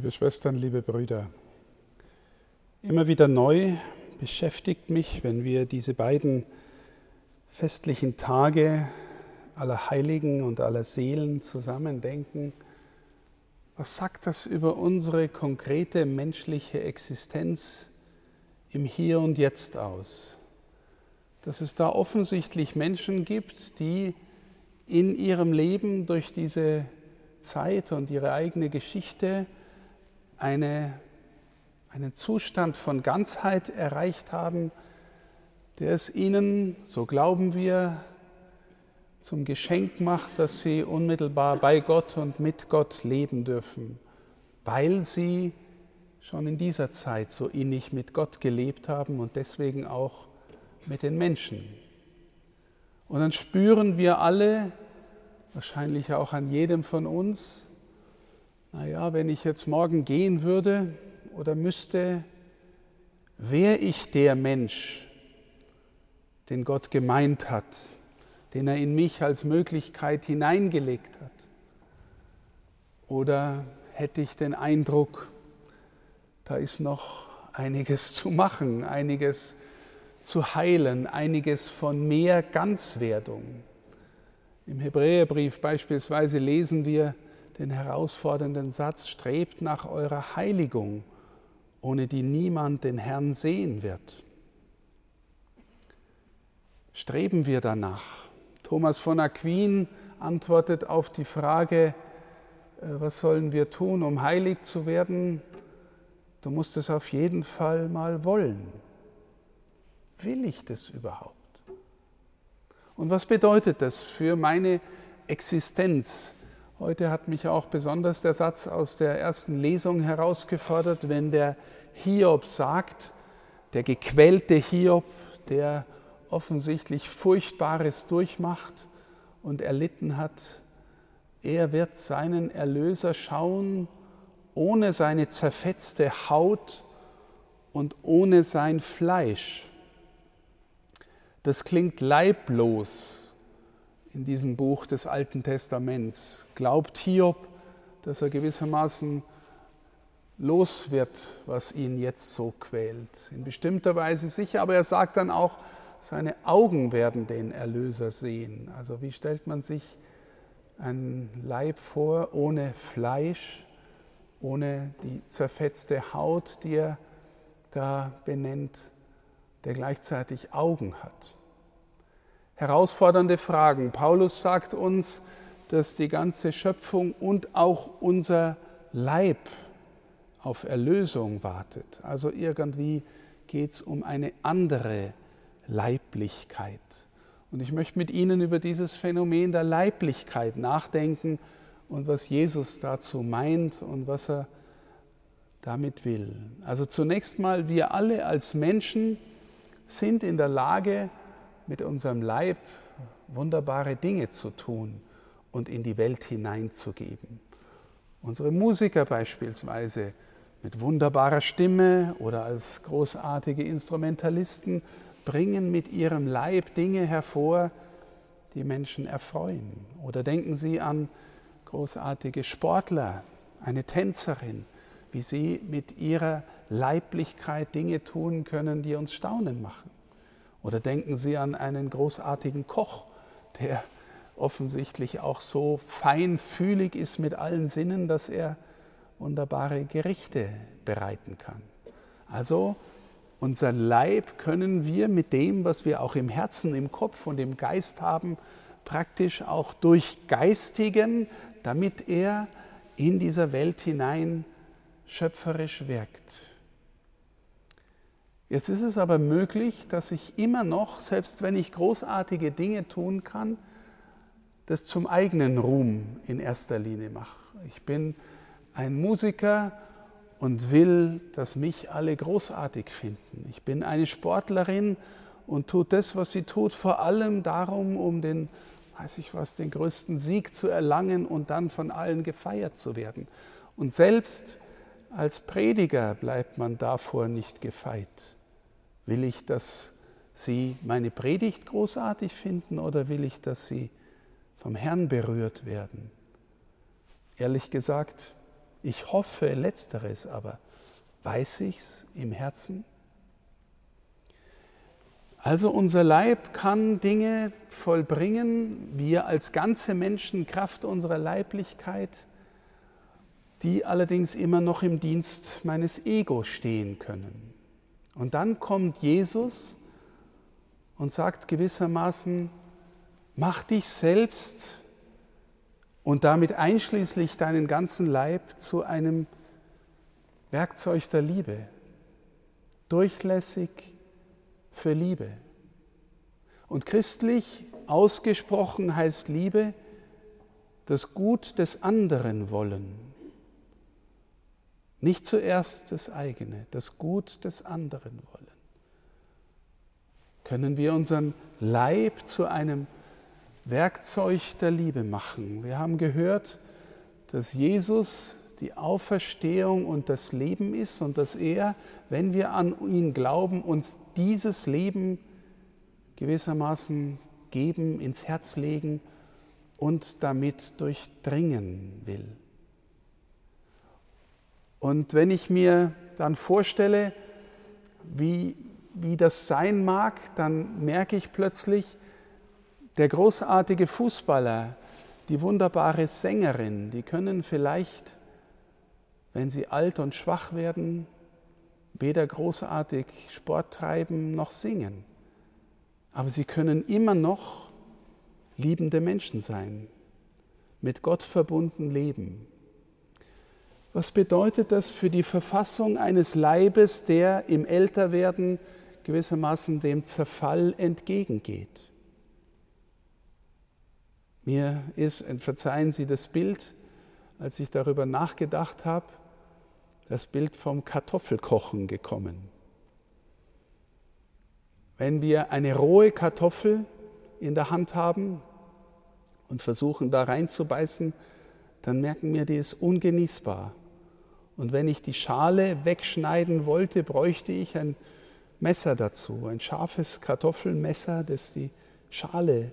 Liebe Schwestern, liebe Brüder, immer wieder neu beschäftigt mich, wenn wir diese beiden festlichen Tage aller Heiligen und aller Seelen zusammendenken, was sagt das über unsere konkrete menschliche Existenz im Hier und Jetzt aus? Dass es da offensichtlich Menschen gibt, die in ihrem Leben durch diese Zeit und ihre eigene Geschichte eine, einen Zustand von Ganzheit erreicht haben, der es ihnen, so glauben wir, zum Geschenk macht, dass sie unmittelbar bei Gott und mit Gott leben dürfen, weil sie schon in dieser Zeit so innig mit Gott gelebt haben und deswegen auch mit den Menschen. Und dann spüren wir alle, wahrscheinlich auch an jedem von uns, naja, wenn ich jetzt morgen gehen würde oder müsste, wäre ich der Mensch, den Gott gemeint hat, den er in mich als Möglichkeit hineingelegt hat? Oder hätte ich den Eindruck, da ist noch einiges zu machen, einiges zu heilen, einiges von mehr Ganzwerdung? Im Hebräerbrief beispielsweise lesen wir, den herausfordernden Satz, strebt nach eurer Heiligung, ohne die niemand den Herrn sehen wird. Streben wir danach. Thomas von Aquin antwortet auf die Frage, äh, was sollen wir tun, um heilig zu werden? Du musst es auf jeden Fall mal wollen. Will ich das überhaupt? Und was bedeutet das für meine Existenz? Heute hat mich auch besonders der Satz aus der ersten Lesung herausgefordert, wenn der Hiob sagt, der gequälte Hiob, der offensichtlich Furchtbares durchmacht und erlitten hat, er wird seinen Erlöser schauen ohne seine zerfetzte Haut und ohne sein Fleisch. Das klingt leiblos, in diesem Buch des Alten Testaments. Glaubt Hiob, dass er gewissermaßen los wird, was ihn jetzt so quält. In bestimmter Weise sicher, aber er sagt dann auch, seine Augen werden den Erlöser sehen. Also wie stellt man sich einen Leib vor ohne Fleisch, ohne die zerfetzte Haut, die er da benennt, der gleichzeitig Augen hat? Herausfordernde Fragen. Paulus sagt uns, dass die ganze Schöpfung und auch unser Leib auf Erlösung wartet. Also irgendwie geht es um eine andere Leiblichkeit. Und ich möchte mit Ihnen über dieses Phänomen der Leiblichkeit nachdenken und was Jesus dazu meint und was er damit will. Also zunächst mal, wir alle als Menschen sind in der Lage, mit unserem Leib wunderbare Dinge zu tun und in die Welt hineinzugeben. Unsere Musiker beispielsweise mit wunderbarer Stimme oder als großartige Instrumentalisten bringen mit ihrem Leib Dinge hervor, die Menschen erfreuen. Oder denken Sie an großartige Sportler, eine Tänzerin, wie sie mit ihrer Leiblichkeit Dinge tun können, die uns staunen machen. Oder denken Sie an einen großartigen Koch, der offensichtlich auch so feinfühlig ist mit allen Sinnen, dass er wunderbare Gerichte bereiten kann. Also unser Leib können wir mit dem, was wir auch im Herzen, im Kopf und im Geist haben, praktisch auch durchgeistigen, damit er in dieser Welt hinein schöpferisch wirkt. Jetzt ist es aber möglich, dass ich immer noch, selbst wenn ich großartige Dinge tun kann, das zum eigenen Ruhm in erster Linie mache. Ich bin ein Musiker und will, dass mich alle großartig finden. Ich bin eine Sportlerin und tut das, was sie tut, vor allem darum, um den, weiß ich was, den größten Sieg zu erlangen und dann von allen gefeiert zu werden. Und selbst als Prediger bleibt man davor nicht gefeit. Will ich, dass Sie meine Predigt großartig finden oder will ich, dass Sie vom Herrn berührt werden? Ehrlich gesagt, Ich hoffe letzteres, aber weiß ich's im Herzen? Also unser Leib kann Dinge vollbringen, wir als ganze Menschen Kraft unserer Leiblichkeit, die allerdings immer noch im Dienst meines Egos stehen können. Und dann kommt Jesus und sagt gewissermaßen, mach dich selbst und damit einschließlich deinen ganzen Leib zu einem Werkzeug der Liebe, durchlässig für Liebe. Und christlich ausgesprochen heißt Liebe das Gut des anderen wollen. Nicht zuerst das eigene, das Gut des anderen wollen. Können wir unseren Leib zu einem Werkzeug der Liebe machen. Wir haben gehört, dass Jesus die Auferstehung und das Leben ist und dass er, wenn wir an ihn glauben, uns dieses Leben gewissermaßen geben, ins Herz legen und damit durchdringen will. Und wenn ich mir dann vorstelle, wie, wie das sein mag, dann merke ich plötzlich, der großartige Fußballer, die wunderbare Sängerin, die können vielleicht, wenn sie alt und schwach werden, weder großartig Sport treiben noch singen. Aber sie können immer noch liebende Menschen sein, mit Gott verbunden leben. Was bedeutet das für die Verfassung eines Leibes, der im Älterwerden gewissermaßen dem Zerfall entgegengeht? Mir ist, verzeihen Sie das Bild, als ich darüber nachgedacht habe, das Bild vom Kartoffelkochen gekommen. Wenn wir eine rohe Kartoffel in der Hand haben und versuchen da reinzubeißen, dann merken wir, die ist ungenießbar. Und wenn ich die Schale wegschneiden wollte, bräuchte ich ein Messer dazu, ein scharfes Kartoffelmesser, das die Schale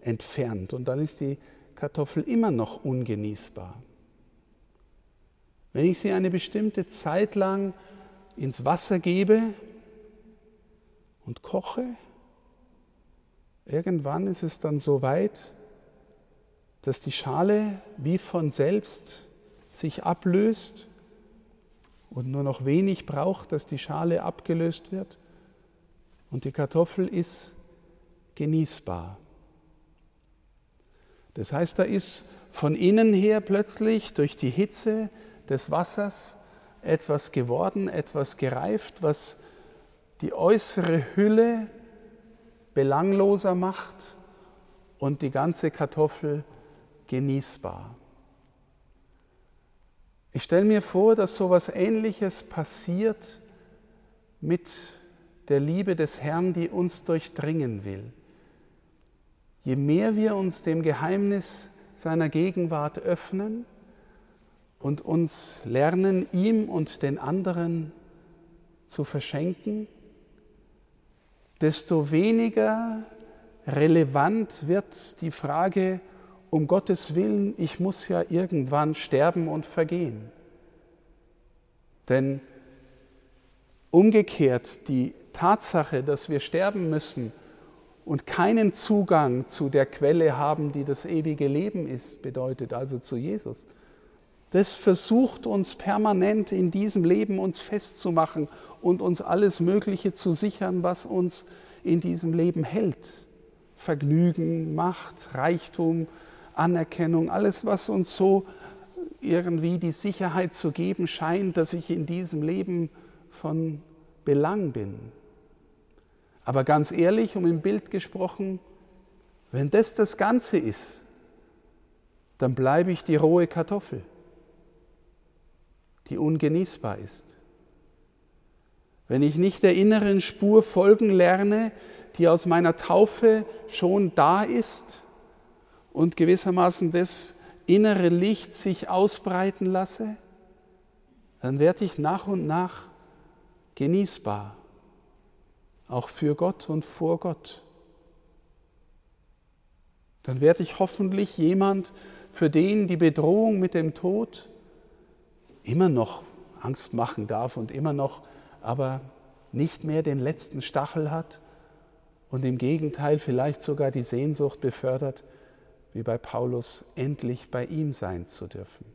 entfernt und dann ist die Kartoffel immer noch ungenießbar. Wenn ich sie eine bestimmte Zeit lang ins Wasser gebe und koche, irgendwann ist es dann so weit, dass die Schale wie von selbst sich ablöst und nur noch wenig braucht, dass die Schale abgelöst wird und die Kartoffel ist genießbar. Das heißt, da ist von innen her plötzlich durch die Hitze des Wassers etwas geworden, etwas gereift, was die äußere Hülle belangloser macht und die ganze Kartoffel genießbar. Ich stelle mir vor, dass so etwas Ähnliches passiert mit der Liebe des Herrn, die uns durchdringen will. Je mehr wir uns dem Geheimnis seiner Gegenwart öffnen und uns lernen, ihm und den anderen zu verschenken, desto weniger relevant wird die Frage, um Gottes Willen, ich muss ja irgendwann sterben und vergehen. Denn umgekehrt die Tatsache, dass wir sterben müssen, und keinen Zugang zu der Quelle haben, die das ewige Leben ist, bedeutet also zu Jesus. Das versucht uns permanent in diesem Leben uns festzumachen und uns alles Mögliche zu sichern, was uns in diesem Leben hält. Vergnügen, Macht, Reichtum, Anerkennung, alles, was uns so irgendwie die Sicherheit zu geben scheint, dass ich in diesem Leben von Belang bin. Aber ganz ehrlich, um im Bild gesprochen, wenn das das Ganze ist, dann bleibe ich die rohe Kartoffel, die ungenießbar ist. Wenn ich nicht der inneren Spur folgen lerne, die aus meiner Taufe schon da ist und gewissermaßen das innere Licht sich ausbreiten lasse, dann werde ich nach und nach genießbar auch für Gott und vor Gott. Dann werde ich hoffentlich jemand, für den die Bedrohung mit dem Tod immer noch Angst machen darf und immer noch aber nicht mehr den letzten Stachel hat und im Gegenteil vielleicht sogar die Sehnsucht befördert, wie bei Paulus, endlich bei ihm sein zu dürfen.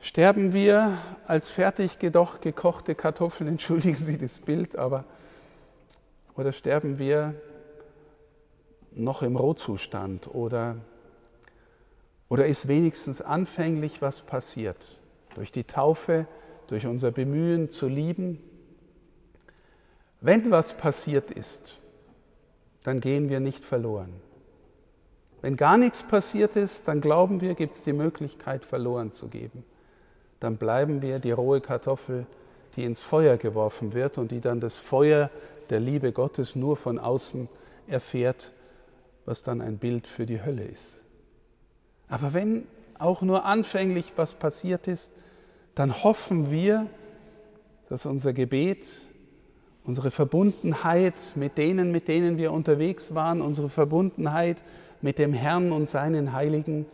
Sterben wir als fertig gekochte Kartoffeln, entschuldigen Sie das Bild, aber oder sterben wir noch im Rohzustand oder, oder ist wenigstens anfänglich was passiert durch die Taufe, durch unser Bemühen zu lieben? Wenn was passiert ist, dann gehen wir nicht verloren. Wenn gar nichts passiert ist, dann glauben wir, gibt es die Möglichkeit, verloren zu geben. Dann bleiben wir die rohe Kartoffel, die ins Feuer geworfen wird und die dann das Feuer der Liebe Gottes nur von außen erfährt, was dann ein Bild für die Hölle ist. Aber wenn auch nur anfänglich was passiert ist, dann hoffen wir, dass unser Gebet unsere Verbundenheit mit denen, mit denen wir unterwegs waren, unsere Verbundenheit mit dem Herrn und seinen Heiligen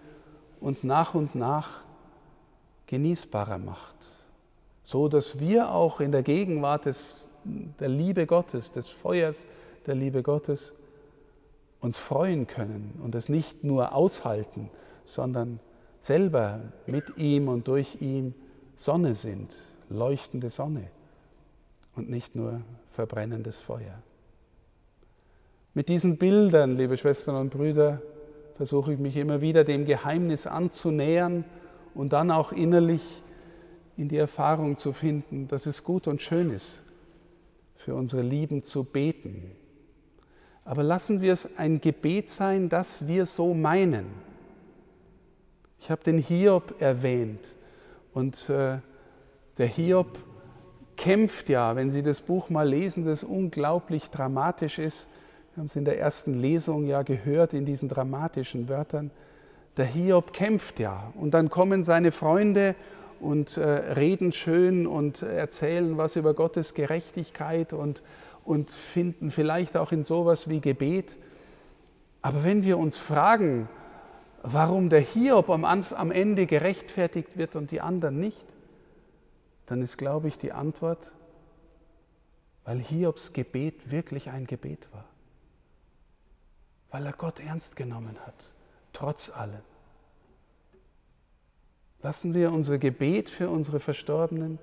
uns nach und nach genießbarer macht, so dass wir auch in der Gegenwart des, der Liebe Gottes, des Feuers der Liebe Gottes, uns freuen können und es nicht nur aushalten, sondern selber mit ihm und durch ihn Sonne sind, leuchtende Sonne und nicht nur verbrennendes Feuer. Mit diesen Bildern, liebe Schwestern und Brüder, versuche ich mich immer wieder dem Geheimnis anzunähern und dann auch innerlich in die Erfahrung zu finden, dass es gut und schön ist, für unsere Lieben zu beten. Aber lassen wir es ein Gebet sein, das wir so meinen. Ich habe den Hiob erwähnt und äh, der Hiob kämpft ja, wenn Sie das Buch mal lesen, das unglaublich dramatisch ist. Wir haben es in der ersten Lesung ja gehört, in diesen dramatischen Wörtern. Der Hiob kämpft ja. Und dann kommen seine Freunde und äh, reden schön und erzählen was über Gottes Gerechtigkeit und, und finden vielleicht auch in sowas wie Gebet. Aber wenn wir uns fragen, warum der Hiob am, am Ende gerechtfertigt wird und die anderen nicht, dann ist, glaube ich, die Antwort, weil Hiobs Gebet wirklich ein Gebet war. Weil er Gott ernst genommen hat, trotz allem. Lassen wir unser Gebet für unsere Verstorbenen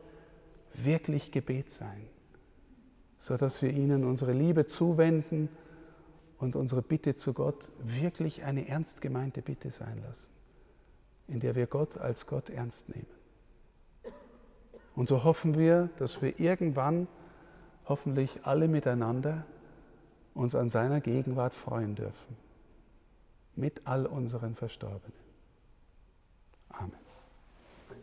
wirklich Gebet sein, sodass wir ihnen unsere Liebe zuwenden und unsere Bitte zu Gott wirklich eine ernst gemeinte Bitte sein lassen, in der wir Gott als Gott ernst nehmen. Und so hoffen wir, dass wir irgendwann hoffentlich alle miteinander uns an seiner Gegenwart freuen dürfen. Mit all unseren Verstorbenen.